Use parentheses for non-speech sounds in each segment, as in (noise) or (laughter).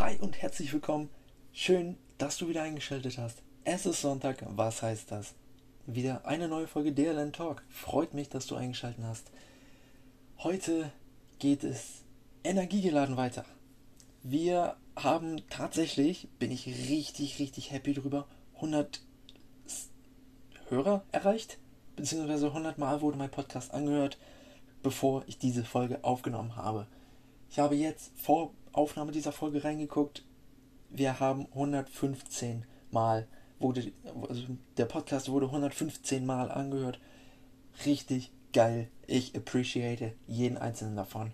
Hi und herzlich willkommen. Schön, dass du wieder eingeschaltet hast. Es ist Sonntag. Was heißt das? Wieder eine neue Folge DLN Talk. Freut mich, dass du eingeschaltet hast. Heute geht es energiegeladen weiter. Wir haben tatsächlich, bin ich richtig, richtig happy drüber, 100 Hörer erreicht. Beziehungsweise 100 Mal wurde mein Podcast angehört, bevor ich diese Folge aufgenommen habe. Ich habe jetzt vor Aufnahme dieser Folge reingeguckt. Wir haben 115 Mal wurde, also der Podcast wurde 115 Mal angehört. Richtig geil. Ich appreciate jeden einzelnen davon.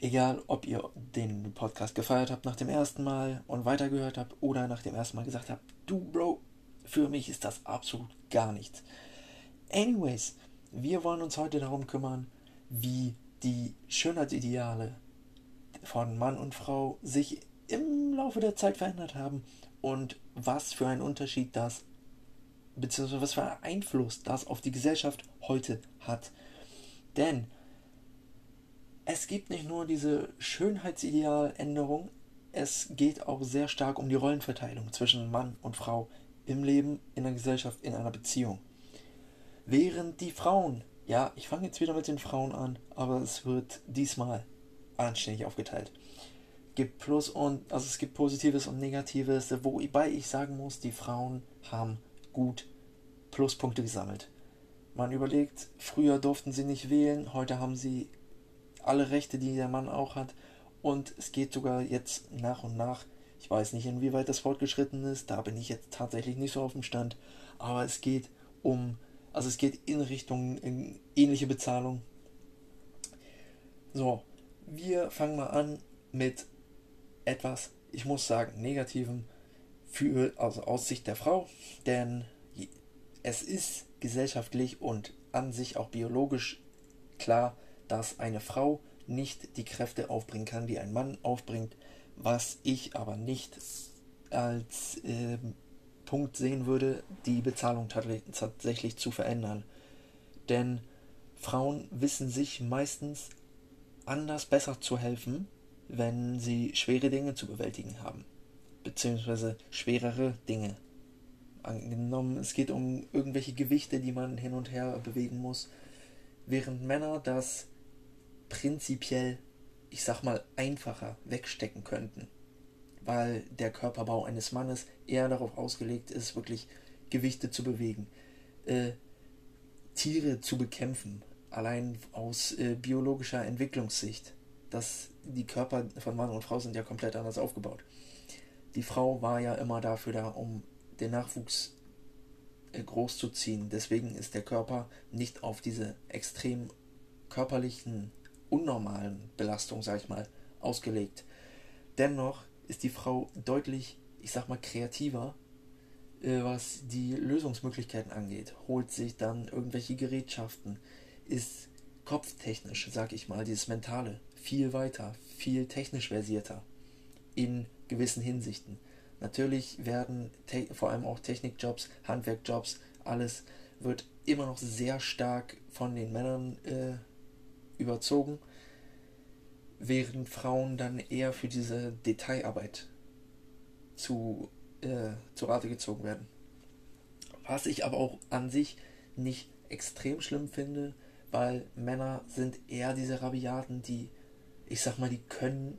Egal, ob ihr den Podcast gefeiert habt nach dem ersten Mal und weitergehört habt oder nach dem ersten Mal gesagt habt, du Bro, für mich ist das absolut gar nichts. Anyways, wir wollen uns heute darum kümmern, wie die Schönheitsideale von Mann und Frau sich im Laufe der Zeit verändert haben und was für einen Unterschied das, beziehungsweise was für einen Einfluss das auf die Gesellschaft heute hat. Denn es gibt nicht nur diese Schönheitsidealänderung, es geht auch sehr stark um die Rollenverteilung zwischen Mann und Frau im Leben, in der Gesellschaft, in einer Beziehung. Während die Frauen, ja, ich fange jetzt wieder mit den Frauen an, aber es wird diesmal anständig aufgeteilt. Gibt Plus und, also es gibt Positives und Negatives, wobei ich sagen muss, die Frauen haben gut Pluspunkte gesammelt. Man überlegt, früher durften sie nicht wählen, heute haben sie alle Rechte, die der Mann auch hat. Und es geht sogar jetzt nach und nach. Ich weiß nicht, inwieweit das fortgeschritten ist, da bin ich jetzt tatsächlich nicht so auf dem Stand. Aber es geht um, also es geht in Richtung in ähnliche Bezahlung. So, wir fangen mal an mit etwas, ich muss sagen, Negativem für, also aus Sicht der Frau, denn es ist gesellschaftlich und an sich auch biologisch klar, dass eine Frau nicht die Kräfte aufbringen kann, die ein Mann aufbringt, was ich aber nicht als äh, Punkt sehen würde, die Bezahlung tatsächlich zu verändern. Denn Frauen wissen sich meistens anders besser zu helfen, wenn sie schwere Dinge zu bewältigen haben, beziehungsweise schwerere Dinge. Angenommen, es geht um irgendwelche Gewichte, die man hin und her bewegen muss, während Männer das prinzipiell, ich sag mal, einfacher wegstecken könnten, weil der Körperbau eines Mannes eher darauf ausgelegt ist, wirklich Gewichte zu bewegen, äh, Tiere zu bekämpfen, allein aus äh, biologischer Entwicklungssicht. dass die Körper von Mann und Frau sind ja komplett anders aufgebaut. Die Frau war ja immer dafür da, um den Nachwuchs äh, groß zu ziehen. Deswegen ist der Körper nicht auf diese extrem körperlichen unnormalen Belastung, sag ich mal, ausgelegt. Dennoch ist die Frau deutlich, ich sag mal, kreativer, äh, was die Lösungsmöglichkeiten angeht. Holt sich dann irgendwelche Gerätschaften, ist kopftechnisch, sag ich mal, dieses Mentale viel weiter, viel technisch versierter in gewissen Hinsichten. Natürlich werden vor allem auch Technikjobs, Handwerkjobs, alles wird immer noch sehr stark von den Männern äh, überzogen, während Frauen dann eher für diese Detailarbeit zu, äh, zu Rate gezogen werden. Was ich aber auch an sich nicht extrem schlimm finde, weil Männer sind eher diese Rabiaten, die, ich sag mal, die können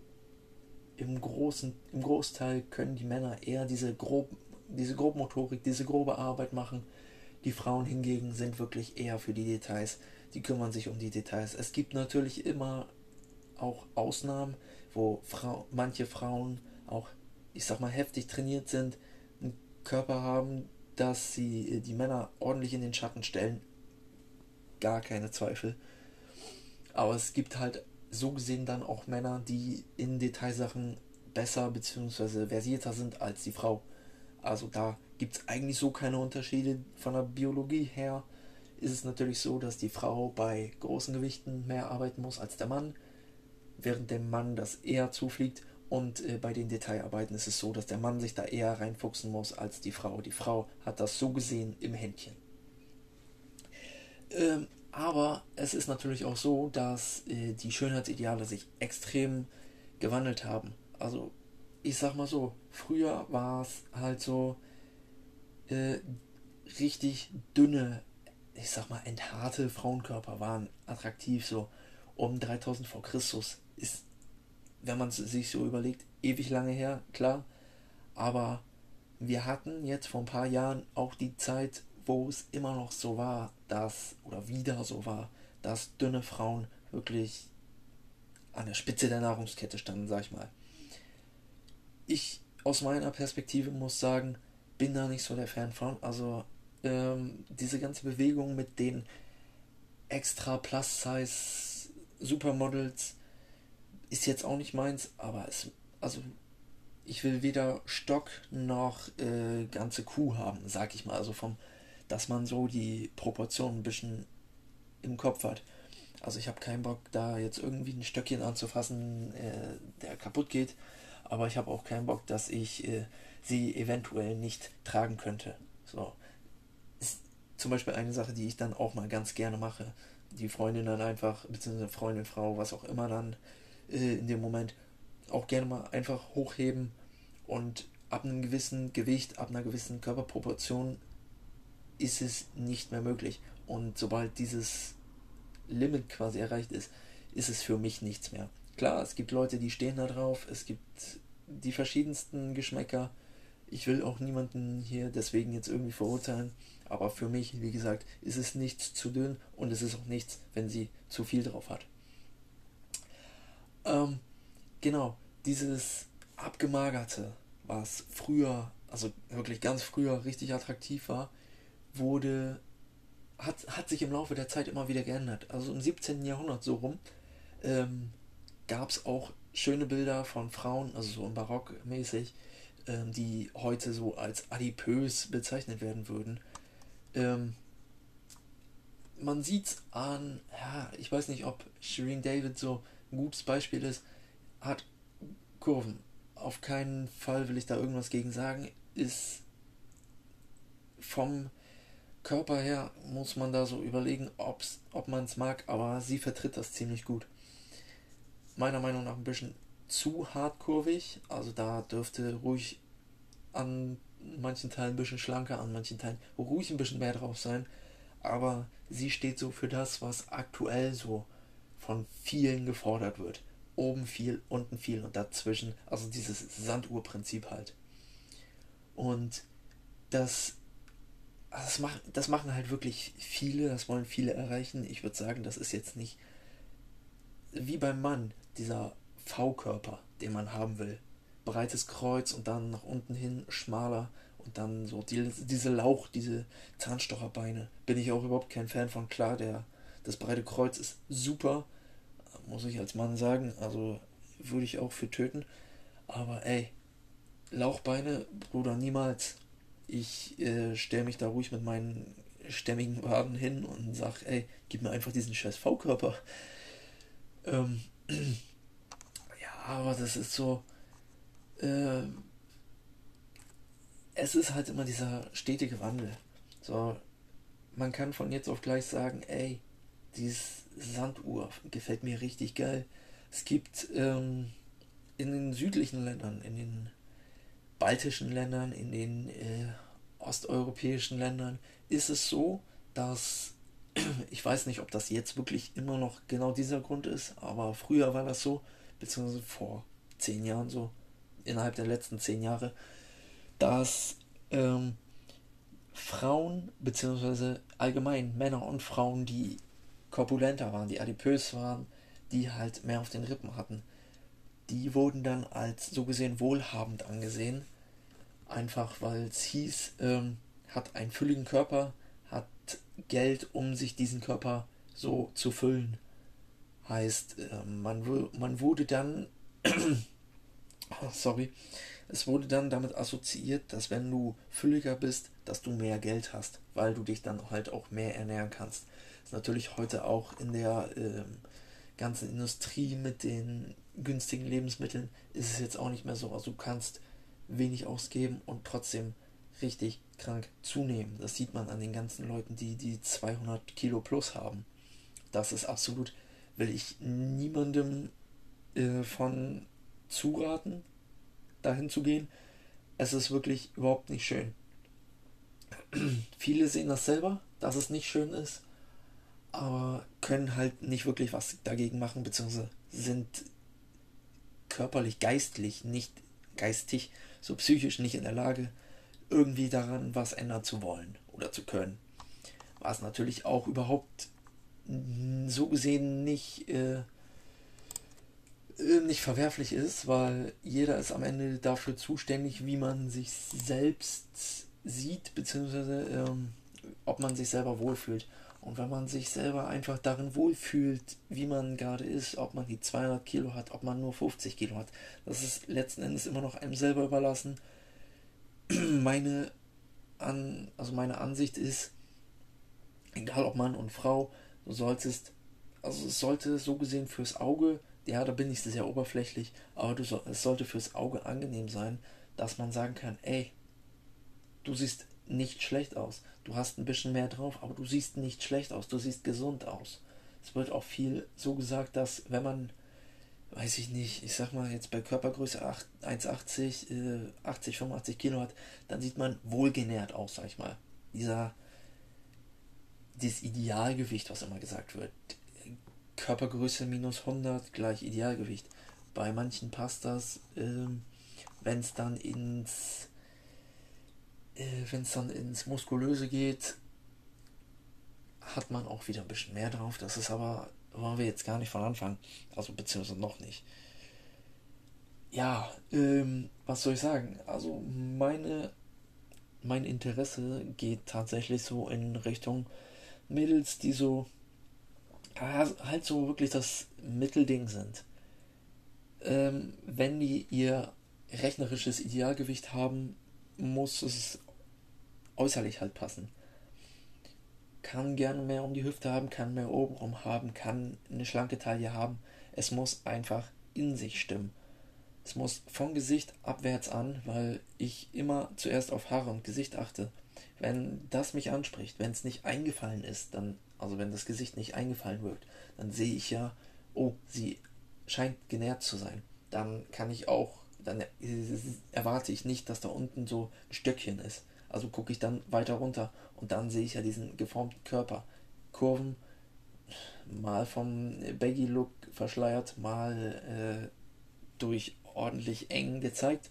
im großen, im Großteil können die Männer eher diese grob, diese Grobmotorik, diese grobe Arbeit machen. Die Frauen hingegen sind wirklich eher für die Details die kümmern sich um die Details. Es gibt natürlich immer auch Ausnahmen, wo Frau, manche Frauen auch, ich sag mal, heftig trainiert sind, einen Körper haben, dass sie die Männer ordentlich in den Schatten stellen. Gar keine Zweifel. Aber es gibt halt so gesehen dann auch Männer, die in Detailsachen besser bzw. versierter sind als die Frau. Also da gibt es eigentlich so keine Unterschiede von der Biologie her ist es natürlich so, dass die Frau bei großen Gewichten mehr arbeiten muss als der Mann, während dem Mann das eher zufliegt. Und äh, bei den Detailarbeiten ist es so, dass der Mann sich da eher reinfuchsen muss als die Frau. Die Frau hat das so gesehen im Händchen. Ähm, aber es ist natürlich auch so, dass äh, die Schönheitsideale sich extrem gewandelt haben. Also ich sag mal so, früher war es halt so äh, richtig dünne, ich sag mal, entharte Frauenkörper waren attraktiv, so um 3000 vor Christus ist, wenn man sich so überlegt, ewig lange her, klar, aber wir hatten jetzt vor ein paar Jahren auch die Zeit, wo es immer noch so war, dass, oder wieder so war, dass dünne Frauen wirklich an der Spitze der Nahrungskette standen, sag ich mal. Ich aus meiner Perspektive muss sagen, bin da nicht so der Fan von. Also ähm, diese ganze Bewegung mit den extra Plus-Size Supermodels ist jetzt auch nicht meins, aber es, also ich will weder Stock noch äh, ganze Kuh haben, sag ich mal. Also vom, dass man so die Proportionen ein bisschen im Kopf hat. Also ich habe keinen Bock, da jetzt irgendwie ein Stöckchen anzufassen, äh, der kaputt geht. Aber ich habe auch keinen Bock, dass ich äh, sie eventuell nicht tragen könnte. So. Ist zum Beispiel eine Sache, die ich dann auch mal ganz gerne mache. Die Freundin dann einfach, beziehungsweise Freundin, Frau, was auch immer dann äh, in dem Moment auch gerne mal einfach hochheben und ab einem gewissen Gewicht, ab einer gewissen Körperproportion ist es nicht mehr möglich. Und sobald dieses Limit quasi erreicht ist, ist es für mich nichts mehr. Klar, es gibt Leute, die stehen da drauf, es gibt die verschiedensten Geschmäcker. Ich will auch niemanden hier deswegen jetzt irgendwie verurteilen, aber für mich, wie gesagt, ist es nichts zu dünn und es ist auch nichts, wenn sie zu viel drauf hat. Ähm, genau, dieses abgemagerte, was früher, also wirklich ganz früher richtig attraktiv war, wurde, hat, hat sich im Laufe der Zeit immer wieder geändert. Also im 17. Jahrhundert so rum ähm, gab es auch schöne Bilder von Frauen, also so im Barock mäßig, ähm, die heute so als adipös bezeichnet werden würden. Ähm, man sieht an, ja, ich weiß nicht, ob Shireen David so ein gutes Beispiel ist, hat Kurven. Auf keinen Fall will ich da irgendwas gegen sagen. Ist vom Körper her muss man da so überlegen, ob's, ob man es mag, aber sie vertritt das ziemlich gut. Meiner Meinung nach ein bisschen zu hartkurvig, also da dürfte ruhig an manchen Teilen ein bisschen schlanker, an manchen Teilen ruhig ein bisschen mehr drauf sein, aber sie steht so für das, was aktuell so von vielen gefordert wird. Oben viel, unten viel und dazwischen, also dieses Sanduhrprinzip halt. Und das, das, machen, das machen halt wirklich viele, das wollen viele erreichen. Ich würde sagen, das ist jetzt nicht wie beim Mann, dieser V-Körper, den man haben will. Breites Kreuz und dann nach unten hin schmaler und dann so die, diese Lauch, diese Zahnstocherbeine. Bin ich auch überhaupt kein Fan von. Klar, der, das breite Kreuz ist super, muss ich als Mann sagen. Also würde ich auch für töten. Aber ey, Lauchbeine, Bruder, niemals. Ich äh, stelle mich da ruhig mit meinen stämmigen Waden hin und sag, ey, gib mir einfach diesen scheiß V-Körper. Ähm, (clears throat) ja, aber das ist so. Äh, es ist halt immer dieser stetige Wandel. So, man kann von jetzt auf gleich sagen, ey, dieses Sanduhr gefällt mir richtig geil. Es gibt ähm, in den südlichen Ländern, in den baltischen Ländern, in den äh, osteuropäischen Ländern ist es so, dass (clears throat) ich weiß nicht, ob das jetzt wirklich immer noch genau dieser Grund ist, aber früher war das so, beziehungsweise vor zehn Jahren so, innerhalb der letzten zehn Jahre, dass ähm, Frauen, beziehungsweise allgemein Männer und Frauen, die korpulenter waren, die adipös waren, die halt mehr auf den Rippen hatten. Die wurden dann als so gesehen wohlhabend angesehen, einfach weil es hieß, ähm, hat einen fülligen Körper, hat Geld, um sich diesen Körper so zu füllen. Heißt, äh, man, man wurde dann, (clears throat) sorry, es wurde dann damit assoziiert, dass wenn du fülliger bist, dass du mehr Geld hast, weil du dich dann halt auch mehr ernähren kannst. Ist natürlich heute auch in der ähm, ganzen Industrie mit den günstigen Lebensmitteln ist es jetzt auch nicht mehr so. Also du kannst wenig ausgeben und trotzdem richtig krank zunehmen. Das sieht man an den ganzen Leuten, die die 200 Kilo plus haben. Das ist absolut, will ich niemandem äh, von zuraten. dahin zu gehen. Es ist wirklich überhaupt nicht schön. (clears throat) Viele sehen das selber, dass es nicht schön ist, aber können halt nicht wirklich was dagegen machen, beziehungsweise sind körperlich, geistlich, nicht geistig, so psychisch nicht in der Lage, irgendwie daran was ändern zu wollen oder zu können. Was natürlich auch überhaupt so gesehen nicht, äh, nicht verwerflich ist, weil jeder ist am Ende dafür zuständig, wie man sich selbst sieht, beziehungsweise ähm, ob man sich selber wohlfühlt. Und wenn man sich selber einfach darin wohlfühlt, wie man gerade ist, ob man die 200 Kilo hat, ob man nur 50 Kilo hat, das ist letzten Endes immer noch einem selber überlassen. (clears throat) Meine, An also meine Ansicht ist, egal ob Mann und Frau, du solltest, also es sollte so gesehen fürs Auge, ja, da bin ich sehr oberflächlich, aber du so, es sollte fürs Auge angenehm sein, dass man sagen kann, ey, du siehst nicht schlecht aus. Du hast ein bisschen mehr drauf, aber du siehst nicht schlecht aus. Du siehst gesund aus. Es wird auch viel so gesagt, dass wenn man, weiß ich nicht, ich sag mal jetzt bei Körpergröße 1,80, äh, 80, 85 Kilo hat, dann sieht man wohlgenährt aus, sag ich mal. Dieser, dieses Idealgewicht, was immer gesagt wird. Körpergröße minus 100 gleich Idealgewicht. Bei manchen passt das, äh, wenn es dann ins äh, wenn es dann ins Muskulöse geht, hat man auch wieder ein bisschen mehr drauf. Das ist aber, wollen wir jetzt gar nicht von Anfang. Also beziehungsweise noch nicht. Ja, ähm, was soll ich sagen? Also meine, mein Interesse geht tatsächlich so in Richtung Mädels, die so halt so wirklich das Mittelding sind. Ähm, wenn die ihr rechnerisches Idealgewicht haben, muss es äußerlich halt passen. Kann gerne mehr um die Hüfte haben, kann mehr Oberarm haben, kann eine schlanke Taille haben. Es muss einfach in sich stimmen. Es muss vom Gesicht abwärts an, weil ich immer zuerst auf Haare und Gesicht achte. Wenn das mich anspricht, wenn es nicht eingefallen ist, dann, also wenn das Gesicht nicht eingefallen wirkt, dann sehe ich ja, oh, sie scheint genährt zu sein. Dann kann ich auch, dann erwarte ich nicht, dass da unten so ein Stöckchen ist. Also gucke ich dann weiter runter und dann sehe ich ja diesen geformten Körper. Kurven, mal vom Baggy-Look verschleiert, mal äh, durch ordentlich eng gezeigt.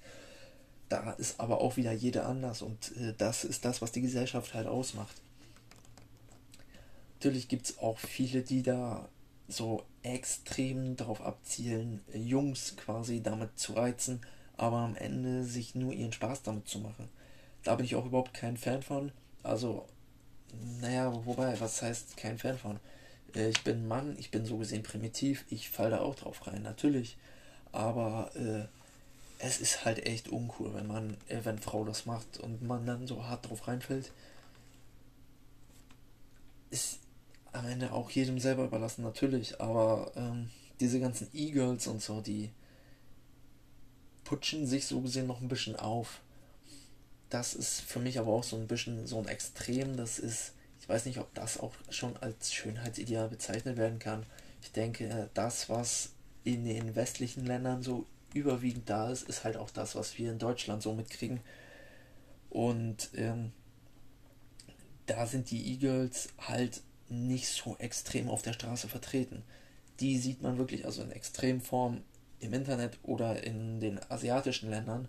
Da ist aber auch wieder jeder anders und äh, das ist das, was die Gesellschaft halt ausmacht. Natürlich gibt es auch viele, die da so extrem darauf abzielen, Jungs quasi damit zu reizen, aber am Ende sich nur ihren Spaß damit zu machen. Da bin ich auch überhaupt kein Fan von. Also, naja, wobei, was heißt kein Fan von? Äh, ich bin Mann, ich bin so gesehen primitiv, ich falle da auch drauf rein, natürlich. Aber äh, es ist halt echt uncool, wenn man, äh, wenn Frau das macht und man dann so hart drauf reinfällt. Ist am Ende auch jedem selber überlassen, natürlich, aber ähm, diese ganzen E-Girls und so, die putschen sich so gesehen noch ein bisschen auf das ist für mich aber auch so ein bisschen so ein Extrem. Das ist, ich weiß nicht, ob das auch schon als Schönheitsideal bezeichnet werden kann. Ich denke, das, was in den westlichen Ländern so überwiegend da ist, ist halt auch das, was wir in Deutschland so mitkriegen. Und ähm, da sind die E-Girls halt nicht so extrem auf der Straße vertreten. Die sieht man wirklich also in Extremform im Internet oder in den asiatischen Ländern,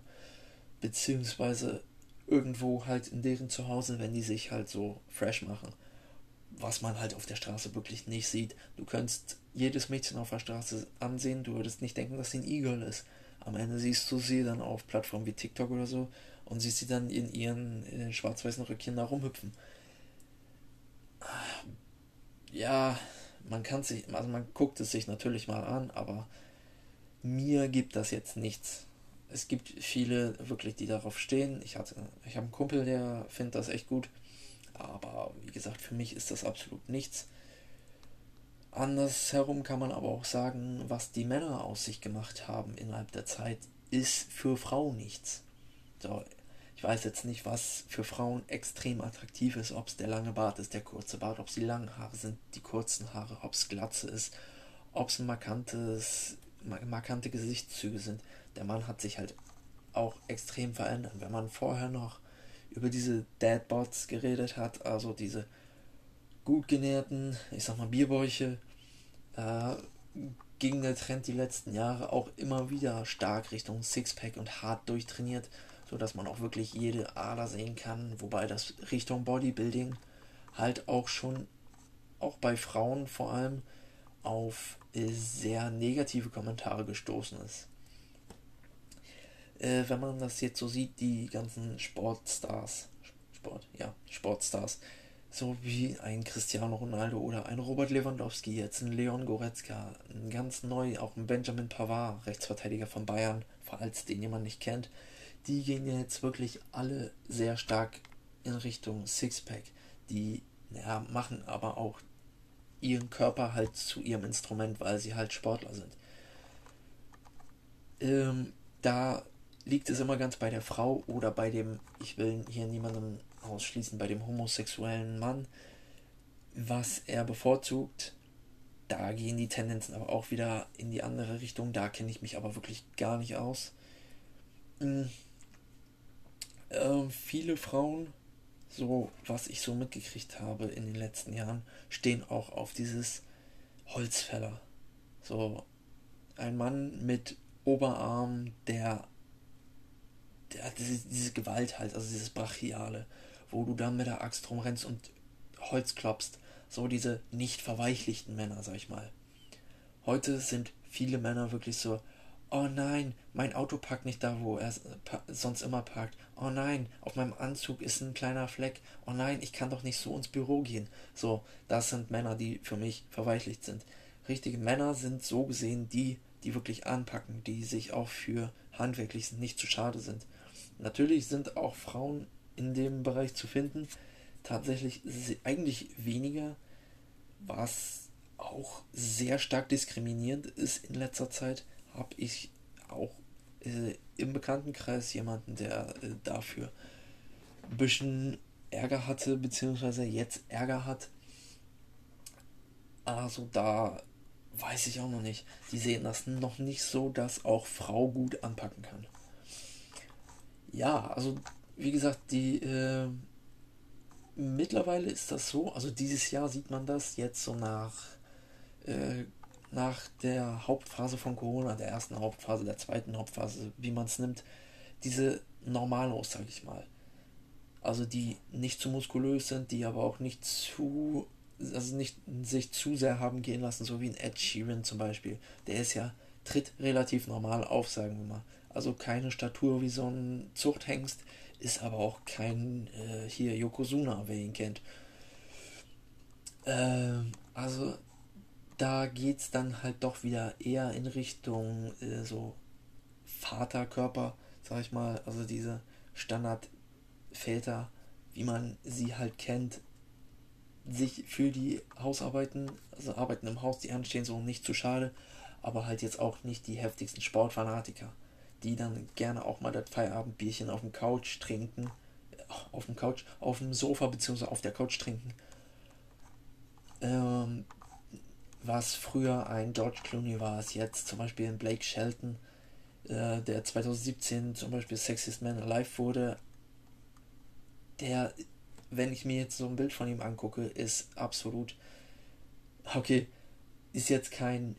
beziehungsweise irgendwo halt in deren Zuhause, wenn die sich halt so fresh machen. Was man halt auf der Straße wirklich nicht sieht. Du könntest jedes Mädchen auf der Straße ansehen, du würdest nicht denken, dass sie ein E-Girl ist. Am Ende siehst du sie dann auf Plattformen wie TikTok oder so und siehst sie dann in ihren, schwarz-weißen Röckchen da rumhüpfen. Ja, man kann sich, also man guckt es sich natürlich mal an, aber mir gibt das jetzt nichts es gibt viele wirklich, die darauf stehen. Ich hatte, ich habe einen Kumpel, der findet das echt gut. Aber wie gesagt, für mich ist das absolut nichts. Andersherum kann man aber auch sagen, was die Männer aus sich gemacht haben innerhalb der Zeit, ist für Frauen nichts. So, ich weiß jetzt nicht, was für Frauen extrem attraktiv ist, ob es der lange Bart ist, der kurze Bart, ob es die langen Haare sind, die kurzen Haare, ob es Glatze ist, ob es markantes, markante Gesichtszüge sind der Mann hat sich halt auch extrem verändern. Wenn man vorher noch über diese Deadbots geredet hat, also diese gut genährten, ich sag mal Bierbäuche, äh, ging der Trend die letzten Jahre auch immer wieder stark Richtung Sixpack und hart durchtrainiert, sodass man auch wirklich jede Ader sehen kann, wobei das Richtung Bodybuilding halt auch schon, auch bei Frauen vor allem, auf sehr negative Kommentare gestoßen ist. Äh, wenn man das jetzt so sieht, die ganzen Sportstars, Sport, ja, Sportstars, so wie ein Cristiano Ronaldo oder ein Robert Lewandowski, jetzt ein Leon Goretzka, ein ganz neu, auch ein Benjamin Pavard, Rechtsverteidiger von Bayern, falls den jemand nicht kennt, die gehen jetzt wirklich alle sehr stark in Richtung Sixpack. Die ja, machen aber auch ihren Körper halt zu ihrem Instrument, weil sie halt Sportler sind. Ähm, da liegt es immer ganz bei der Frau oder bei dem, ich will hier niemanden ausschließen, bei dem homosexuellen Mann, was er bevorzugt. Da gehen die Tendenzen aber auch wieder in die andere Richtung. Da kenne ich mich aber wirklich gar nicht aus. Mhm. Äh, viele Frauen so was ich so mitgekriegt habe in den letzten Jahren, stehen auch auf dieses Holzfäller. So ein Mann mit Oberarm, der diese, Gewalt halt, also dieses Brachiale, wo du dann mit der Axt rumrennst und Holz klopfst. So diese nicht verweichlichten Männer, sag ich mal. Heute sind viele Männer wirklich so, Oh nein, mein Auto parkt nicht da, wo er sonst immer parkt. Oh nein, auf meinem Anzug ist ein kleiner Fleck. Oh nein, ich kann doch nicht so ins Büro gehen. So, das sind Männer, die für mich verweichlicht sind. Richtige Männer sind so gesehen die, die wirklich anpacken, die sich auch für handwerklich nicht zu schade sind. Natürlich sind auch Frauen in dem Bereich zu finden. Tatsächlich eigentlich weniger, was auch sehr stark diskriminierend ist in letzter Zeit habe ich auch äh, im Bekanntenkreis jemanden, der äh, dafür ein bisschen Ärger hatte, beziehungsweise jetzt Ärger hat. Also da weiß ich auch noch nicht. Die sehen das noch nicht so, dass auch Frau gut anpacken kann. Ja, also wie gesagt, die äh, mittlerweile ist das so, also dieses Jahr sieht man das jetzt so nach äh, nach der Hauptphase von Corona, der ersten Hauptphase, der zweiten Hauptphase, wie man es nimmt, diese Normalos, sage ich mal. Also die nicht zu muskulös sind, die aber auch nicht zu, also nicht sich zu sehr haben gehen lassen, so wie ein Ed Sheeran zum Beispiel. Der ist ja, tritt relativ normal auf, sagen wir mal. Also keine Statur wie so ein Zuchthengst, ist aber auch kein äh, hier Yokozuna, wer ihn kennt. Ähm, also da geht es dann halt doch wieder eher in Richtung äh, so Vaterkörper, sag ich mal, also diese Standardväter, wie man sie halt kennt, sich für die Hausarbeiten, also Arbeiten im Haus, die anstehen, so nicht zu schade, aber halt jetzt auch nicht die heftigsten Sportfanatiker, die dann gerne auch mal das Feierabendbierchen auf dem Couch trinken, auf dem Couch, auf dem Sofa beziehungsweise auf der Couch trinken. Ähm, was früher ein George Clooney war, ist jetzt zum Beispiel ein Blake Shelton, äh, der 2017 zum Beispiel Sexiest Man Alive wurde. Der, wenn ich mir jetzt so ein Bild von ihm angucke, ist absolut, okay, ist jetzt kein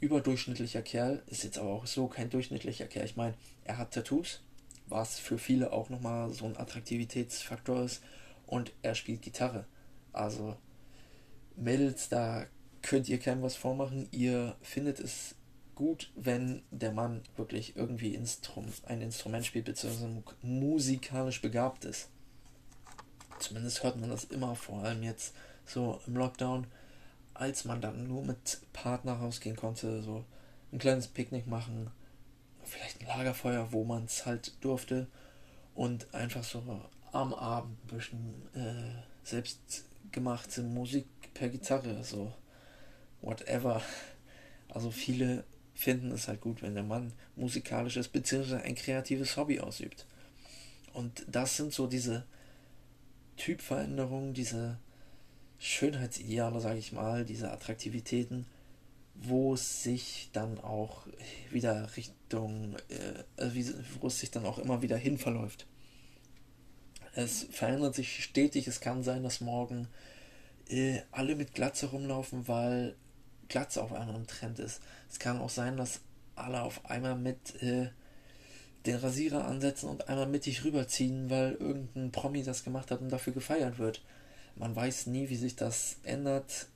überdurchschnittlicher Kerl, ist jetzt aber auch so kein durchschnittlicher Kerl. Ich meine, er hat Tattoos, was für viele auch nochmal so ein Attraktivitätsfaktor ist, und er spielt Gitarre. Also Mädels, da könnt ihr keinem was vormachen. Ihr findet es gut, wenn der Mann wirklich irgendwie Instrum, ein Instrument spielt, beziehungsweise musikalisch begabt ist. Zumindest hört man das immer, vor allem jetzt so im Lockdown, als man dann nur mit Partner rausgehen konnte, so ein kleines Picknick machen, vielleicht ein Lagerfeuer, wo man es halt durfte und einfach so am Abend ein bisschen äh, selbstgemachte Musik per Gitarre so whatever. Also viele finden es halt gut, wenn der Mann musikalisch ist, beziehungsweise ein kreatives Hobby ausübt. Und das sind so diese Typveränderungen, diese Schönheitsideale, sage ich mal, diese Attraktivitäten, wo es sich dann auch wieder Richtung, äh, also wo es sich dann auch immer wieder hin verläuft. Es verändert sich stetig. Es kann sein, dass morgen äh, alle mit Glatze rumlaufen, weil Glatze auf einmal im Trend ist. Es kann auch sein, dass alle auf einmal mit äh, den Rasierer ansetzen und einmal mittig rüberziehen, weil irgendein Promi das gemacht hat und dafür gefeiert wird. Man weiß nie, wie sich das ändert.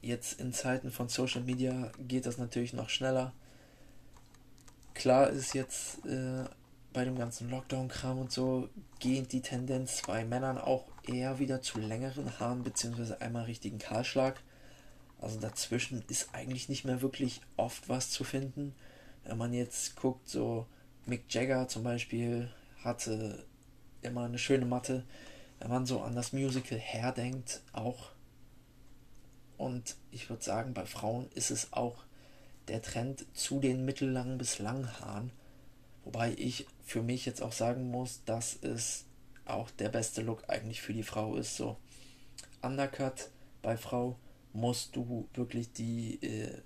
Jetzt in Zeiten von Social Media geht das natürlich noch schneller. Klar ist jetzt äh, bei dem ganzen Lockdown-Kram und so geht die Tendenz bei Männern auch eher wieder zu längeren Haaren beziehungsweise einmal richtigen Kahlschlag. Also dazwischen ist eigentlich nicht mehr wirklich oft was zu finden. Wenn man jetzt guckt, so Mick Jagger zum Beispiel hatte immer eine schöne Matte. Wenn man so an das Musical herdenkt, auch. Und ich würde sagen, bei Frauen ist es auch der Trend zu den mittellangen bis langen Haaren. Wobei ich für mich jetzt auch sagen muss, dass es auch der beste Look eigentlich für die Frau ist. So Undercut bei Frau musst du wirklich die, äh,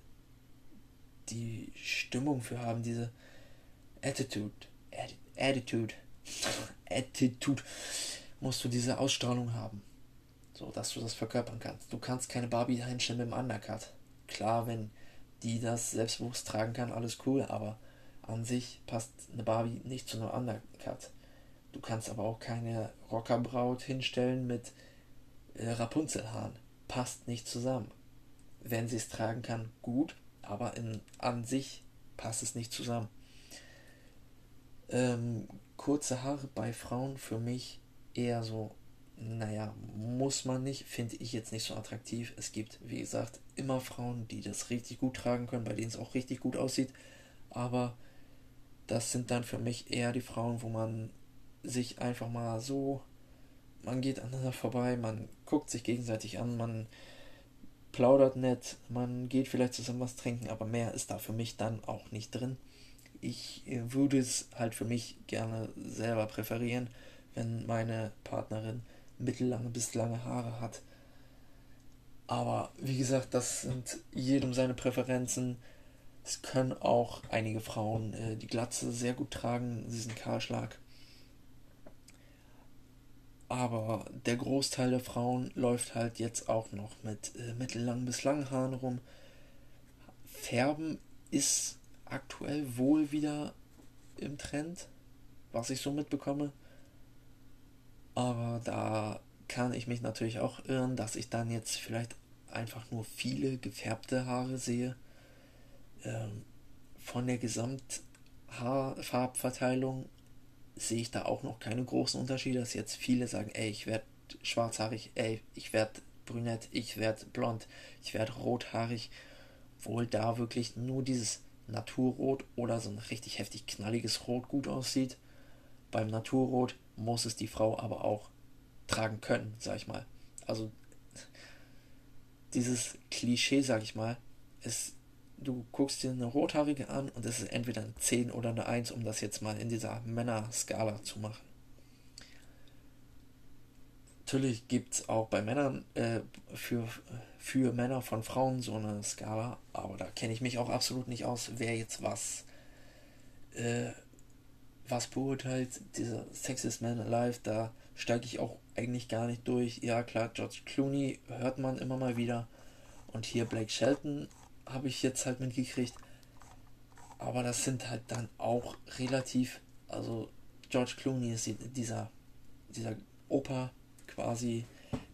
die Stimmung für haben, diese Attitude, Attitude, Attitude, musst du diese Ausstrahlung haben, so dass du das verkörpern kannst. Du kannst keine Barbie hinstellen mit dem Undercut. Klar, wenn die das selbstbewusst tragen kann, alles cool, aber an sich passt eine Barbie nicht zu einem Undercut. Du kannst aber auch keine Rockerbraut hinstellen mit äh, Rapunzelhaaren. Passt nicht zusammen. Wenn sie es tragen kann, gut, aber in, an sich passt es nicht zusammen. Ähm, kurze Haare bei Frauen für mich eher so, naja, muss man nicht, finde ich jetzt nicht so attraktiv. Es gibt, wie gesagt, immer Frauen, die das richtig gut tragen können, bei denen es auch richtig gut aussieht, aber das sind dann für mich eher die Frauen, wo man sich einfach mal so, man geht aneinander vorbei, man guckt sich gegenseitig an, man plaudert nett, man geht vielleicht zusammen was trinken, aber mehr ist da für mich dann auch nicht drin. Ich äh, würde es halt für mich gerne selber präferieren, wenn meine Partnerin mittellange bis lange Haare hat. Aber wie gesagt, das sind jedem seine Präferenzen. Es können auch einige Frauen äh, die Glatze sehr gut tragen, diesen Kahlschlag. Aber der Großteil der Frauen läuft halt jetzt auch noch mit äh, mittellangen bis langen Haaren rum. Färben ist aktuell wohl wieder im Trend, was ich so mitbekomme. Aber da kann ich mich natürlich auch irren, dass ich dann jetzt vielleicht einfach nur viele gefärbte Haare sehe ähm, von der Gesamthaarfarbverteilung sehe ich da auch noch keine großen Unterschiede, dass jetzt viele sagen, ey, ich werde schwarzhaarig, ey, ich werde brünett, ich werde blond, ich werde rothaarig, wohl da wirklich nur dieses Naturrot oder so ein richtig heftig knalliges Rot gut aussieht. Beim Naturrot muss es die Frau aber auch tragen können, sag ich mal. Also dieses Klischee, sag ich mal, es du guckst dir eine Rothaarige an und es ist entweder eine 10 oder eine 1, um das jetzt mal in dieser Männerskala zu machen. Natürlich gibt es auch bei Männern äh, für, für Männer von Frauen so eine Skala, aber da kenne ich mich auch absolut nicht aus, wer jetzt was, äh, was beurteilt. Dieser Sexist Man Alive, da steige ich auch eigentlich gar nicht durch. Ja, klar, George Clooney hört man immer mal wieder. Und hier Blake Shelton habe ich jetzt halt mitgekriegt. Aber das sind halt dann auch relativ, also George Clooney ist dieser, dieser Opa quasi,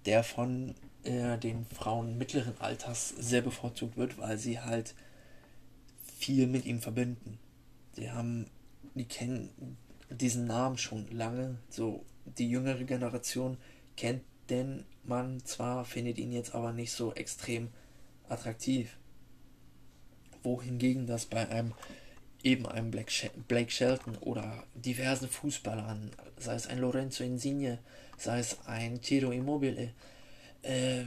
der von äh, den Frauen mittleren Alters sehr bevorzugt wird, weil sie halt viel mit ihm verbinden. Die haben, die kennen diesen Namen schon lange, so die jüngere Generation kennt den Mann zwar, findet ihn jetzt aber nicht so extrem attraktiv wohingegen das bei einem eben einem Blake Shelton oder diversen Fußballern, sei es ein Lorenzo Insigne, sei es ein Tiro Immobile, äh,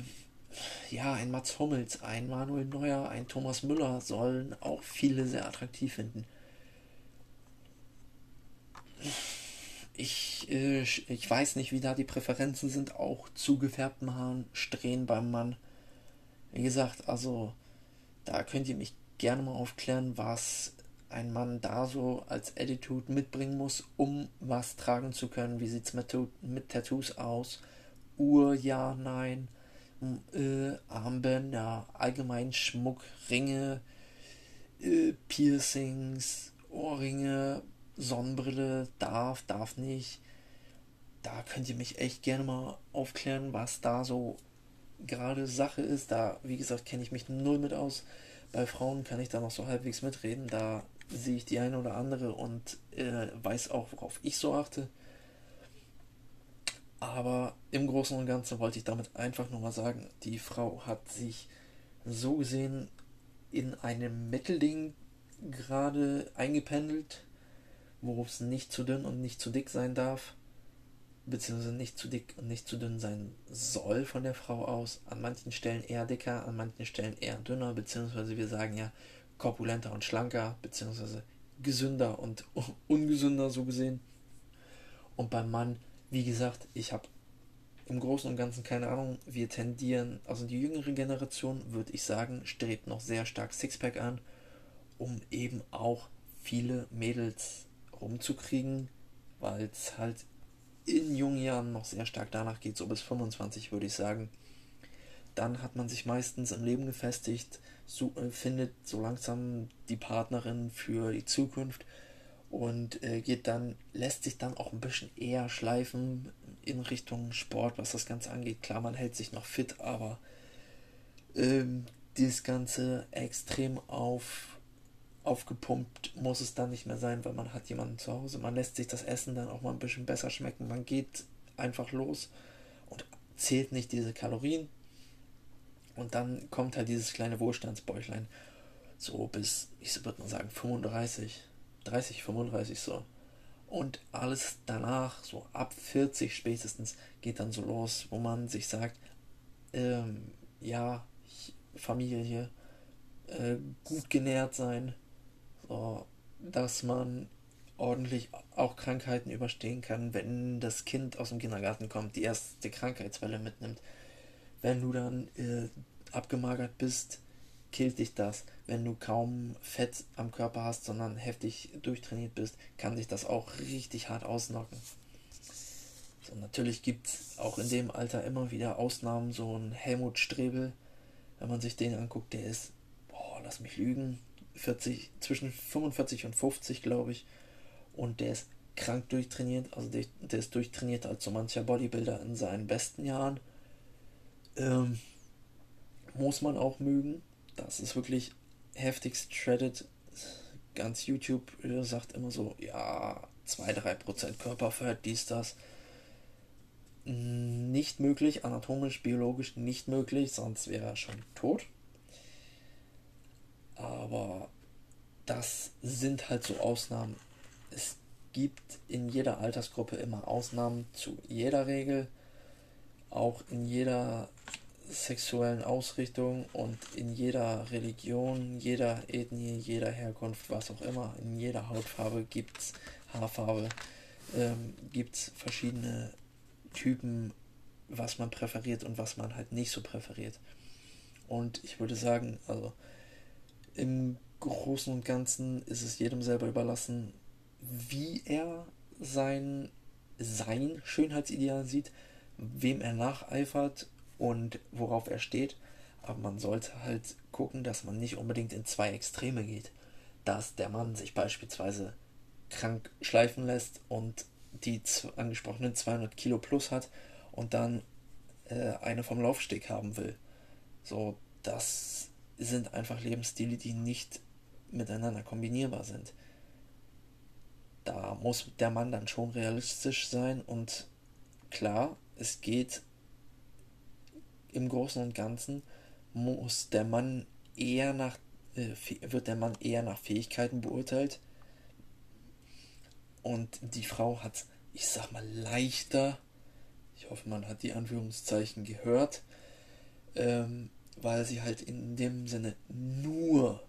ja, ein Mats Hummels, ein Manuel Neuer, ein Thomas Müller sollen auch viele sehr attraktiv finden. Ich, äh, ich weiß nicht, wie da die Präferenzen sind, auch zu gefärbten Haaren, Strähnen beim Mann. Wie gesagt, also Da könnt ihr mich gerne mal aufklären, was ein Mann da so als Attitude mitbringen muss, um was tragen zu können. Wie sieht es mit, mit Tattoos aus? Uhr, ja, nein. Äh, Armbänder, allgemein Schmuck, Ringe, äh, Piercings, Ohrringe, Sonnenbrille, darf, darf nicht. Da könnt ihr mich echt gerne mal aufklären, was da so gerade Sache ist. Da, wie gesagt, kenne ich mich null mit aus. Bei Frauen kann ich da noch so halbwegs mitreden. Da sehe ich die eine oder andere und äh, weiß auch, worauf ich so achte. Aber im Großen und Ganzen wollte ich damit einfach nur mal sagen, die Frau hat sich so gesehen in einem Mittelding gerade eingependelt, wo es nicht zu dünn und nicht zu dick sein darf, beziehungsweise nicht zu dick und nicht zu dünn sein soll von der Frau aus. An manchen Stellen eher dicker, an manchen Stellen eher dünner, beziehungsweise wir sagen ja korpulenter und schlanker, beziehungsweise gesünder und (laughs) ungesünder so gesehen. Und beim Mann, wie gesagt, ich habe im Großen und Ganzen keine Ahnung, wir tendieren, also die jüngere Generation, würde ich sagen, strebt noch sehr stark Sixpack an, um eben auch viele Mädels rumzukriegen, weil es halt in jungen Jahren noch sehr stark danach geht, so bis 25 würde ich sagen. Dann hat man sich meistens im Leben gefestigt, so, äh, findet so langsam die Partnerin für die Zukunft und äh, geht dann, lässt sich dann auch ein bisschen eher schleifen in Richtung Sport, was das Ganze angeht. Klar, man hält sich noch fit, aber ähm, dieses Ganze extrem auf, aufgepumpt muss es dann nicht mehr sein, weil man hat jemanden zu Hause. Man lässt sich das Essen dann auch mal ein bisschen besser schmecken. Man geht einfach los und zählt nicht diese Kalorien, und dann kommt halt dieses kleine Wohlstandsbäuchlein. So bis, ich würde mal sagen, 35, 30, 35 so. Und alles danach, so ab 40 spätestens, geht dann so los, wo man sich sagt, ähm, ja, Familie, äh, gut genährt sein, so, dass man ordentlich auch Krankheiten überstehen kann, wenn das Kind aus dem Kindergarten kommt, die erste Krankheitswelle mitnimmt wenn du dann äh, abgemagert bist, killt dich das. Wenn du kaum Fett am Körper hast, sondern heftig durchtrainiert bist, kann dich das auch richtig hart ausnocken. So, natürlich gibt es auch in dem Alter immer wieder Ausnahmen, so ein Helmut Strebel, wenn man sich den anguckt, der ist, boah, lass mich lügen, 40, zwischen 45 und 50, glaube ich. Und der ist krank durchtrainiert, also der, der ist durchtrainiert als so mancher Bodybuilder in seinen besten Jahren. Ähm, muss man auch mögen. Das ist wirklich heftig shredded. Ganz YouTube sagt immer so, ja, 2-3% Körperfett, dies, das. Nicht möglich, anatomisch, biologisch nicht möglich, sonst wäre er schon tot. Aber das sind halt so Ausnahmen. Es gibt in jeder Altersgruppe immer Ausnahmen zu jeder Regel. Auch in jeder sexuellen Ausrichtung und in jeder Religion, jeder Ethnie, jeder Herkunft, was auch immer, in jeder Hautfarbe gibt es, Haarfarbe, ähm, gibt es verschiedene Typen, was man präferiert und was man halt nicht so präferiert. Und ich würde sagen, also im Großen und Ganzen ist es jedem selber überlassen, wie er sein, sein Schönheitsideal sieht, wem er nacheifert und worauf er steht. Aber man sollte halt gucken, dass man nicht unbedingt in zwei Extreme geht. Dass der Mann sich beispielsweise krank schleifen lässt und die angesprochenen 200 Kilo plus hat und dann äh, eine vom Laufsteg haben will. So, das sind einfach Lebensstile, die nicht miteinander kombinierbar sind. Da muss der Mann dann schon realistisch sein und klar, es geht im Großen und Ganzen muss der Mann eher nach äh, wird der Mann eher nach Fähigkeiten beurteilt. Und die Frau hat ich sag mal leichter ich hoffe man hat die Anführungszeichen gehört ähm, weil sie halt in dem Sinne nur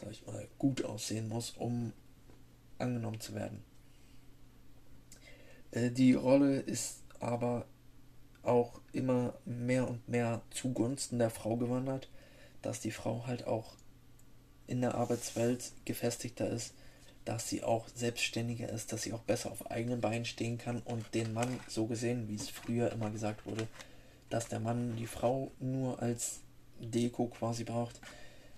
sag ich mal gut aussehen muss um angenommen zu werden. Äh, die Rolle ist aber auch immer mehr und mehr zugunsten der Frau gewandert, dass die Frau halt auch in der Arbeitswelt gefestigter ist, dass sie auch selbstständiger ist, dass sie auch besser auf eigenen Beinen stehen kann und den Mann so gesehen, wie es früher immer gesagt wurde, dass der Mann die Frau nur als Deko quasi braucht,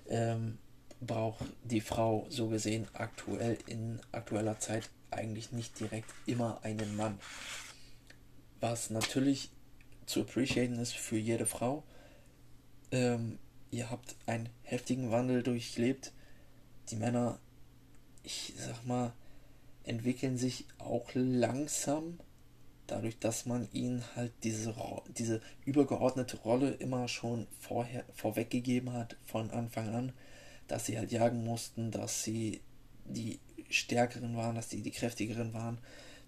ähm, braucht die Frau so gesehen aktuell in aktueller Zeit eigentlich nicht direkt immer einen Mann. Was natürlich zu appreciaten ist für jede Frau. Ähm, ihr habt einen heftigen Wandel durchlebt. Die Männer ich sag mal, entwickeln sich auch langsam, dadurch, dass man ihnen halt diese, diese übergeordnete Rolle immer schon vorher vorweggegeben hat von Anfang an, dass sie halt jagen mussten, dass sie die stärkeren waren, dass sie die kräftigeren waren,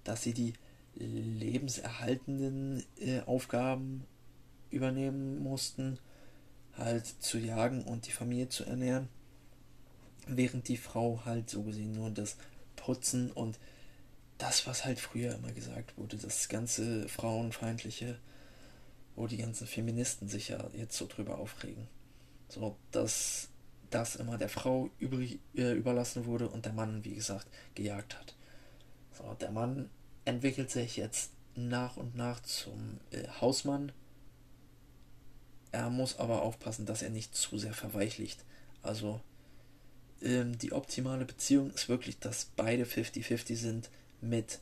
dass sie die lebenserhaltenden äh, Aufgaben übernehmen mussten, halt zu jagen und die Familie zu ernähren während die Frau halt so gesehen nur das Putzen und das, was halt früher immer gesagt wurde, das ganze Frauenfeindliche, wo die ganzen Feministen sich ja jetzt so drüber aufregen. So, dass das immer der Frau übrig, äh, überlassen wurde und der Mann, wie gesagt, gejagt hat. So, der Mann entwickelt sich jetzt nach und nach zum äh, Hausmann. Er muss aber aufpassen, dass er nicht zu sehr verweichlicht. Also ähm, die optimale Beziehung ist wirklich, dass beide 50-50 sind mit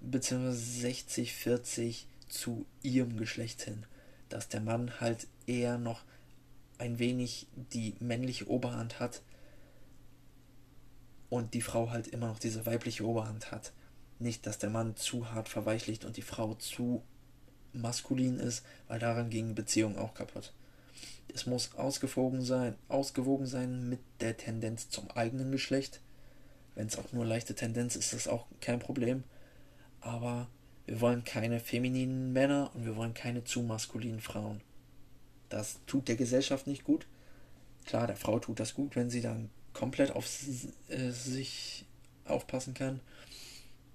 beziehungsweise 60-40 zu ihrem Geschlecht hin. Dass der Mann halt eher noch ein wenig die männliche Oberhand hat und die Frau halt immer noch diese weibliche Oberhand hat. Nicht, dass der Mann zu hart verweichlicht und die Frau zu maskulin ist, weil daran ging Beziehung auch kaputt. Es muss ausgewogen sein, ausgewogen sein mit der Tendenz zum eigenen Geschlecht. Wenn es auch nur leichte Tendenz ist, ist das auch kein Problem. Aber wir wollen keine femininen Männer und wir wollen keine zu maskulinen Frauen. Das tut der Gesellschaft nicht gut. Klar, der Frau tut das gut, wenn sie dann komplett auf äh, sich aufpassen kann,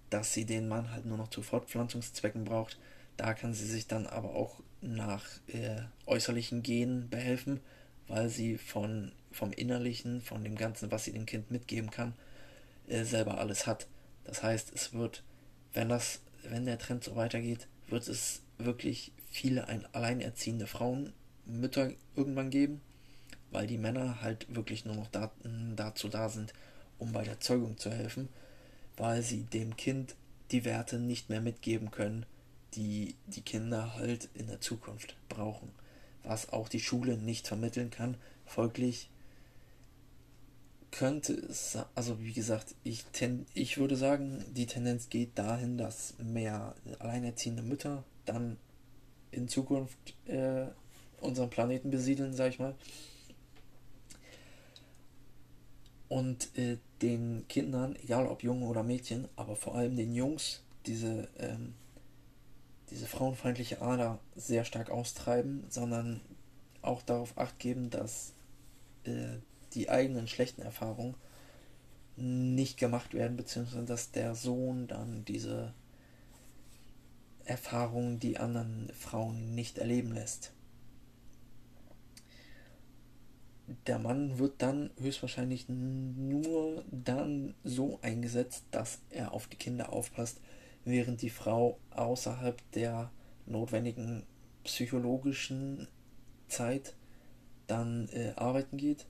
dass sie den Mann halt nur noch zu Fortpflanzungszwecken braucht. Da kann sie sich dann aber auch nach äh, äußerlichen Genen behelfen, weil sie von, vom Innerlichen, von dem Ganzen, was sie dem Kind mitgeben kann, äh, selber alles hat. Das heißt, es wird, wenn das, wenn der Trend so weitergeht, wird es wirklich viele ein, alleinerziehende Frauen, Mütter irgendwann geben, weil die Männer halt wirklich nur noch da, dazu da sind, um bei der Zeugung zu helfen, weil sie dem Kind die Werte nicht mehr mitgeben können, die die Kinder halt in der Zukunft brauchen, was auch die Schule nicht vermitteln kann. Folglich könnte es, also wie gesagt, ich, ten, ich würde sagen, die Tendenz geht dahin, dass mehr alleinerziehende Mütter dann in Zukunft äh, unseren Planeten besiedeln, sag ich mal. Und äh, den Kindern, egal ob Junge oder Mädchen, aber vor allem den Jungs, diese ähm, diese frauenfeindliche Ader sehr stark austreiben, sondern auch darauf acht geben, dass äh, die eigenen schlechten Erfahrungen nicht gemacht werden, beziehungsweise dass der Sohn dann diese Erfahrungen die anderen Frauen nicht erleben lässt. Der Mann wird dann höchstwahrscheinlich nur dann so eingesetzt, dass er auf die Kinder aufpasst, während die Frau außerhalb der notwendigen psychologischen Zeit dann äh, arbeiten geht.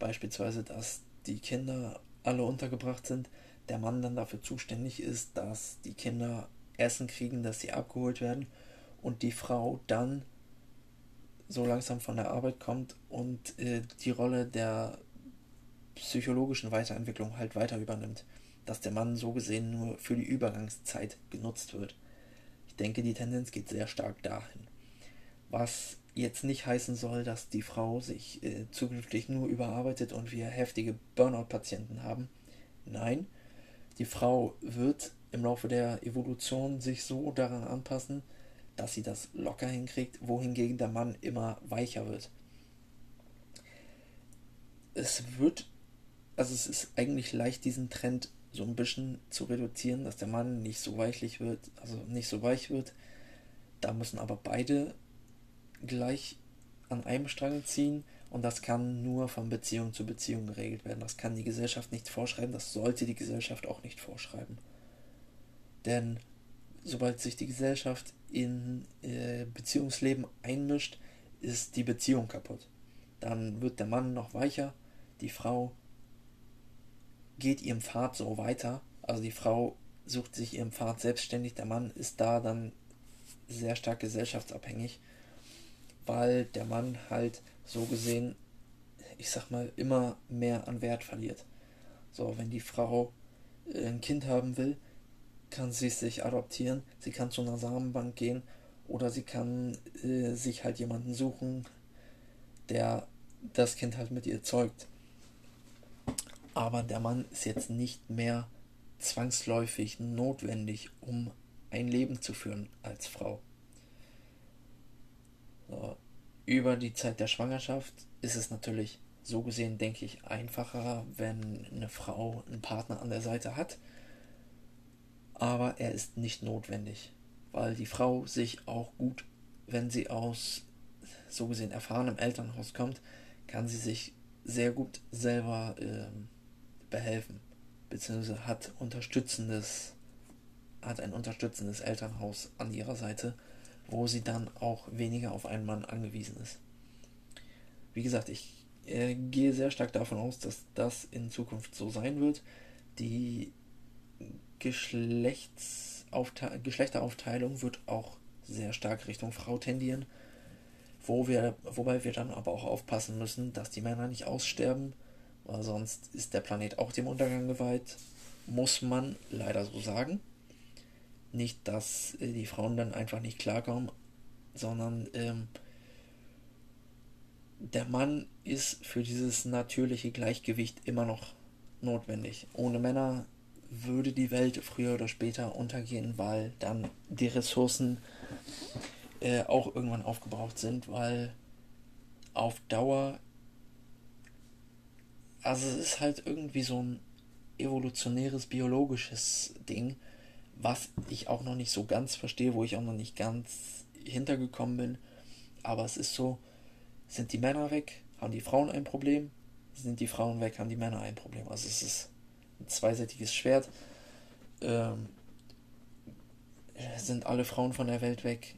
Beispielsweise, dass die Kinder alle untergebracht sind, der Mann dann dafür zuständig ist, dass die Kinder Essen kriegen, dass sie abgeholt werden und die Frau dann so langsam von der Arbeit kommt und äh, die Rolle der psychologischen Weiterentwicklung halt weiter übernimmt dass der Mann so gesehen nur für die Übergangszeit genutzt wird. Ich denke, die Tendenz geht sehr stark dahin. Was jetzt nicht heißen soll, dass die Frau sich äh, zukünftig nur überarbeitet und wir heftige Burnout-Patienten haben. Nein, die Frau wird im Laufe der Evolution sich so daran anpassen, dass sie das locker hinkriegt, wohingegen der Mann immer weicher wird. Es wird, also es ist eigentlich leicht, diesen Trend so ein bisschen zu reduzieren, dass der Mann nicht so weichlich wird, also nicht so weich wird. Da müssen aber beide gleich an einem Strang ziehen Und das kann nur von Beziehung zu Beziehung geregelt werden. Das kann die Gesellschaft nicht vorschreiben, das sollte die Gesellschaft auch nicht vorschreiben. Denn sobald sich die Gesellschaft in äh, Beziehungsleben einmischt, ist die Beziehung kaputt. Dann wird der Mann noch weicher, die Frau geht ihrem Pfad so weiter. Also die Frau sucht sich ihren Pfad selbstständig, der Mann ist da dann sehr stark gesellschaftsabhängig, weil der Mann halt so gesehen, ich sag mal, immer mehr an Wert verliert. So, wenn die Frau äh, ein Kind haben will, kann sie sich adoptieren, sie kann zu einer Samenbank gehen oder sie kann äh, sich halt jemanden suchen, der das Kind halt mit ihr zeugt. Aber der Mann ist jetzt nicht mehr zwangsläufig notwendig, um ein Leben zu führen als Frau. So. Über die Zeit der Schwangerschaft ist es natürlich so gesehen, denke ich, einfacher, wenn eine Frau einen Partner an der Seite hat. Aber er ist nicht notwendig, weil die Frau sich auch gut, wenn sie aus so gesehen erfahrenem Elternhaus kommt, kann sie sich sehr gut selber äh, behelfen, beziehungsweise hat unterstützendes, hat ein unterstützendes Elternhaus an ihrer Seite, wo sie dann auch weniger auf einen Mann angewiesen ist. Wie gesagt, ich äh, gehe sehr stark davon aus, dass das in Zukunft so sein wird. Die Geschlechteraufteilung wird auch sehr stark Richtung Frau tendieren. Wo wir, wobei wir dann aber auch aufpassen müssen, dass die Männer nicht aussterben, weil sonst ist der Planet auch dem Untergang geweiht. Muss man leider so sagen. Nicht, dass äh, die Frauen dann einfach nicht klarkommen, sondern ähm, der Mann ist für dieses natürliche Gleichgewicht immer noch notwendig. Ohne Männer würde die Welt früher oder später untergehen, weil dann die Ressourcen äh, auch irgendwann aufgebraucht sind, weil auf Dauer, also es ist halt irgendwie so ein evolutionäres, biologisches Ding, was ich auch noch nicht so ganz verstehe, wo ich auch noch nicht ganz hintergekommen bin, aber es ist so, sind die Männer weg, haben die Frauen ein Problem, sind die Frauen weg, haben die Männer ein Problem. Also es ist ein zweiseitiges Schwert. Ähm, sind alle Frauen von der Welt weg,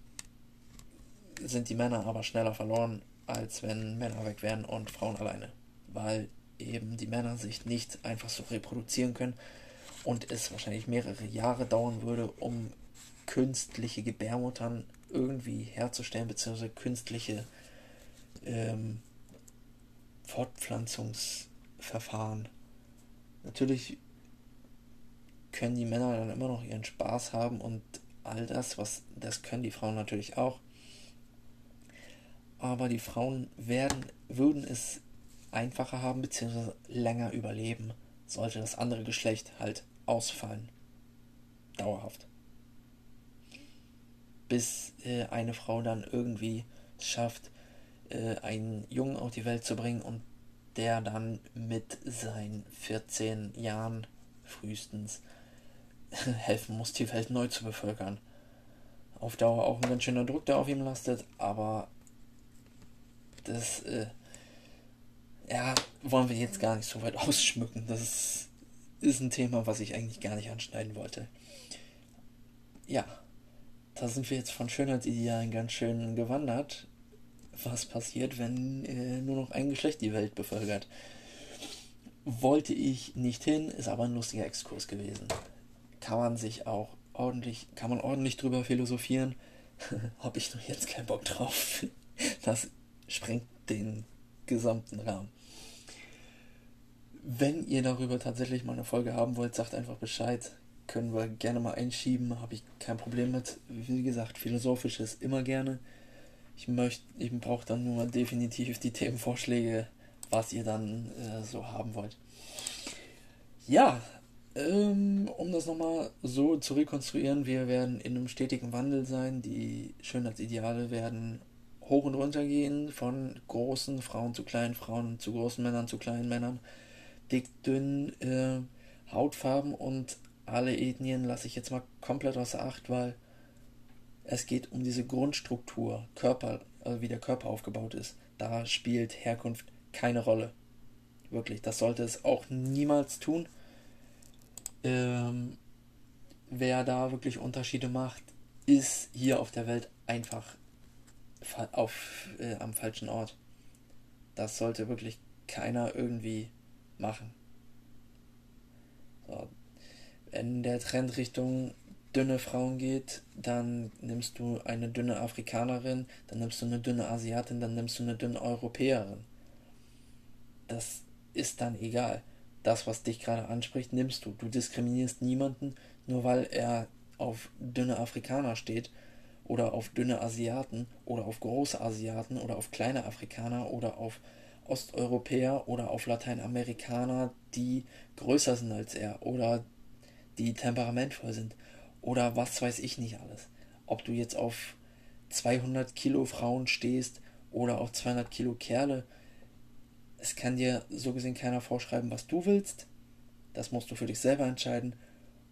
sind die Männer aber schneller verloren, als wenn Männer weg wären und Frauen alleine. Weil eben die Männer sich nicht einfach so reproduzieren können und es wahrscheinlich mehrere Jahre dauern würde, um künstliche Gebärmuttern irgendwie herzustellen, beziehungsweise künstliche ähm, Fortpflanzungsverfahren. Natürlich können die Männer dann immer noch ihren Spaß haben und all das, was das können die Frauen natürlich auch. Aber die Frauen werden, würden es einfacher haben, beziehungsweise länger überleben, sollte das andere Geschlecht halt ausfallen. Dauerhaft. Bis äh, eine Frau dann irgendwie schafft, äh, einen Jungen auf die Welt zu bringen und der dann mit seinen 14 Jahren frühestens (laughs) helfen muss, die Welt neu zu bevölkern. Auf Dauer auch ein ganz schöner Druck, der auf ihm lastet, aber das äh, ja, wollen wir jetzt gar nicht so weit (laughs) ausschmücken. Das ist, ist ein Thema, was ich eigentlich gar nicht anschneiden wollte. Ja, da sind wir jetzt von Schönheitsidealen ganz schön gewandert. Was passiert, wenn äh, nur noch ein Geschlecht die Welt bevölkert? Wollte ich nicht hin, ist aber ein lustiger Exkurs gewesen kann man sich auch ordentlich, kann man ordentlich drüber philosophieren. (laughs) Habe ich nur jetzt keinen Bock drauf. (laughs) Das sprengt den gesamten Rahmen. Wenn ihr darüber tatsächlich mal eine Folge haben wollt, sagt einfach Bescheid. Können wir gerne mal einschieben, habe ich kein Problem mit. Wie gesagt, philosophisch ist immer gerne. Ich möchte, ich brauche dann nur definitiv die Themenvorschläge, was ihr dann äh, so haben wollt. Ja, ähm, um das nochmal so zu rekonstruieren, wir werden in einem stetigen Wandel sein. Die Schönheitsideale werden hoch und runter gehen, von großen Frauen zu kleinen Frauen, zu großen Männern zu kleinen Männern, dick, dünn, äh, Hautfarben und alle Ethnien lasse ich jetzt mal komplett außer Acht, weil es geht um diese Grundstruktur, Körper, also wie der Körper aufgebaut ist. Da spielt Herkunft keine Rolle. Wirklich, das sollte es auch niemals tun. Ähm, wer da wirklich Unterschiede macht, ist hier auf der Welt einfach auf, äh, am falschen Ort. Das sollte wirklich keiner irgendwie machen. So. Wenn der Trend Richtung dünne Frauen geht, dann nimmst du eine dünne Afrikanerin, dann nimmst du eine dünne Asiatin, dann nimmst du eine dünne Europäerin. Das ist dann egal. Das, was dich gerade anspricht, nimmst du. Du diskriminierst niemanden, nur weil er auf dünne Afrikaner steht oder auf dünne Asiaten oder auf große Asiaten oder auf kleine Afrikaner oder auf Osteuropäer oder auf Lateinamerikaner, die größer sind als er oder die temperamentvoll sind oder was weiß ich nicht alles. Ob du jetzt auf 200 Kilo Frauen stehst oder auf 200 Kilo Kerle, es kann dir so gesehen keiner vorschreiben, was du willst. Das musst du für dich selber entscheiden.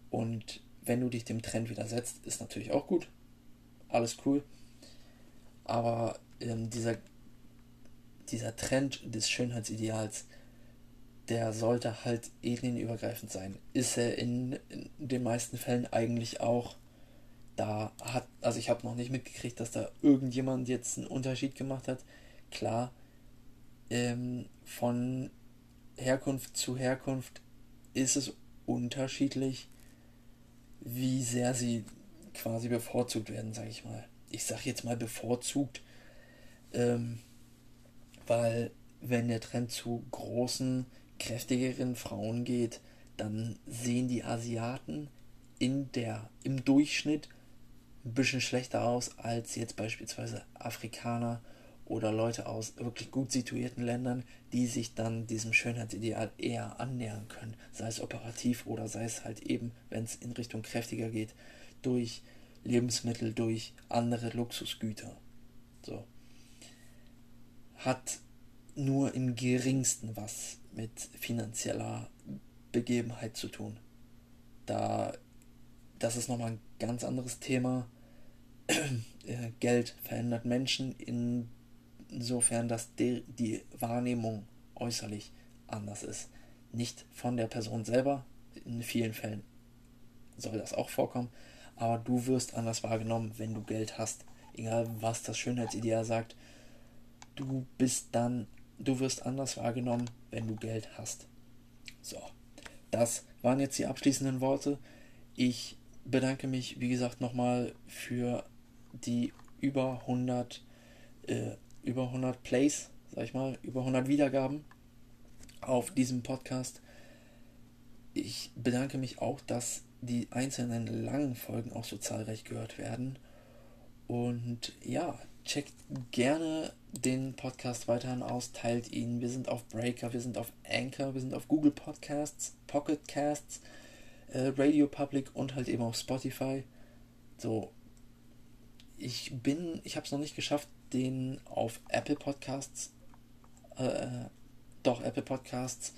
Und wenn du dich dem Trend widersetzt, ist natürlich auch gut. Alles cool. Aber ähm, dieser, dieser Trend des Schönheitsideals, der sollte halt ethnienübergreifend sein. Ist er in, in den meisten Fällen eigentlich auch. Da hat, also ich habe noch nicht mitgekriegt, dass da irgendjemand jetzt einen Unterschied gemacht hat. Klar, ähm, von Herkunft zu Herkunft ist es unterschiedlich, wie sehr sie quasi bevorzugt werden, sage ich mal. Ich sage jetzt mal bevorzugt, ähm, weil wenn der Trend zu großen, kräftigeren Frauen geht, dann sehen die Asiaten in der, im Durchschnitt ein bisschen schlechter aus als jetzt beispielsweise Afrikaner oder Leute aus wirklich gut situierten Ländern, die sich dann diesem Schönheitsideal eher annähern können, sei es operativ oder sei es halt eben, wenn es in Richtung kräftiger geht, durch Lebensmittel, durch andere Luxusgüter. So. Hat nur im geringsten was mit finanzieller Begebenheit zu tun. Da, das ist nochmal ein ganz anderes Thema. (clears throat) Geld verändert Menschen in insofern, dass die, die Wahrnehmung äußerlich anders ist. Nicht von der Person selber, in vielen Fällen soll das auch vorkommen, aber du wirst anders wahrgenommen, wenn du Geld hast. Egal was das Schönheitsideal sagt, du bist dann, du wirst anders wahrgenommen, wenn du Geld hast. So, das waren jetzt die abschließenden Worte. Ich bedanke mich, wie gesagt, nochmal für die über 100 äh, über 100 Plays, sag ich mal, über 100 Wiedergaben auf diesem Podcast. Ich bedanke mich auch, dass die einzelnen langen Folgen auch so zahlreich gehört werden. Und ja, checkt gerne den Podcast weiterhin aus, teilt ihn. Wir sind auf Breaker, wir sind auf Anchor, wir sind auf Google Podcasts, Pocket Casts, äh, Radio Public und halt eben auf Spotify. So, ich bin, ich habe es noch nicht geschafft, den auf Apple Podcasts, äh, doch Apple Podcasts,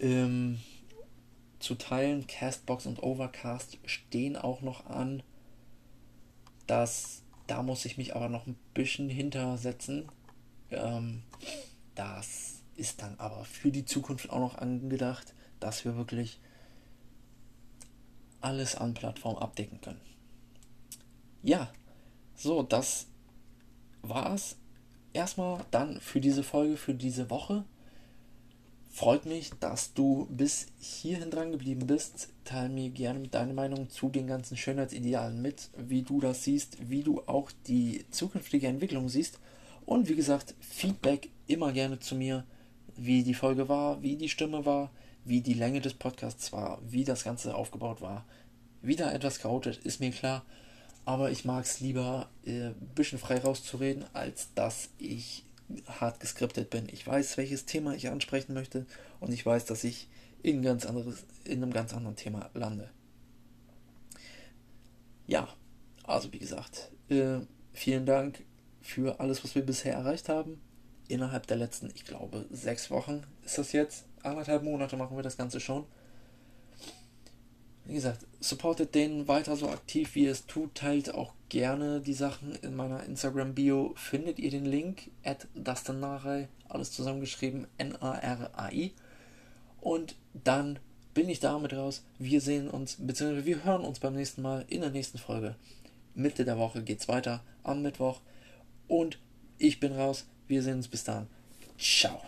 ähm, zu teilen. Castbox und Overcast stehen auch noch an. Das, da muss ich mich aber noch ein bisschen hintersetzen. Ähm, das ist dann aber für die Zukunft auch noch angedacht, dass wir wirklich alles an Plattformen abdecken können. Ja, so, das war's erstmal dann für diese Folge, für diese Woche. Freut mich, dass du bis hierhin dran geblieben bist. Teil mir gerne deine Meinung zu den ganzen Schönheitsidealen mit, wie du das siehst, wie du auch die zukünftige Entwicklung siehst. Und wie gesagt, Feedback immer gerne zu mir, wie die Folge war, wie die Stimme war, wie die Länge des Podcasts war, wie das Ganze aufgebaut war. Wieder etwas chaotisch, ist mir klar aber ich mag es lieber, äh, ein bisschen frei rauszureden, als dass ich hart geskriptet bin. Ich weiß, welches Thema ich ansprechen möchte und ich weiß, dass ich in, ganz anderes, in einem ganz anderen Thema lande. Ja, also wie gesagt, äh, vielen Dank für alles, was wir bisher erreicht haben. Innerhalb der letzten, ich glaube, sechs Wochen ist das jetzt. Anderthalb Monate machen wir das Ganze schon. Wie gesagt, supportet den weiter so aktiv, wie ihr es tut. Teilt auch gerne die Sachen in meiner Instagram-Bio. Findet ihr den Link, at Dastanarei, alles zusammengeschrieben, N-A-R-A-I. Und dann bin ich damit raus. Wir sehen uns, beziehungsweise wir hören uns beim nächsten Mal in der nächsten Folge. Mitte der Woche geht's weiter am Mittwoch. Und ich bin raus. Wir sehen uns bis dann. Ciao.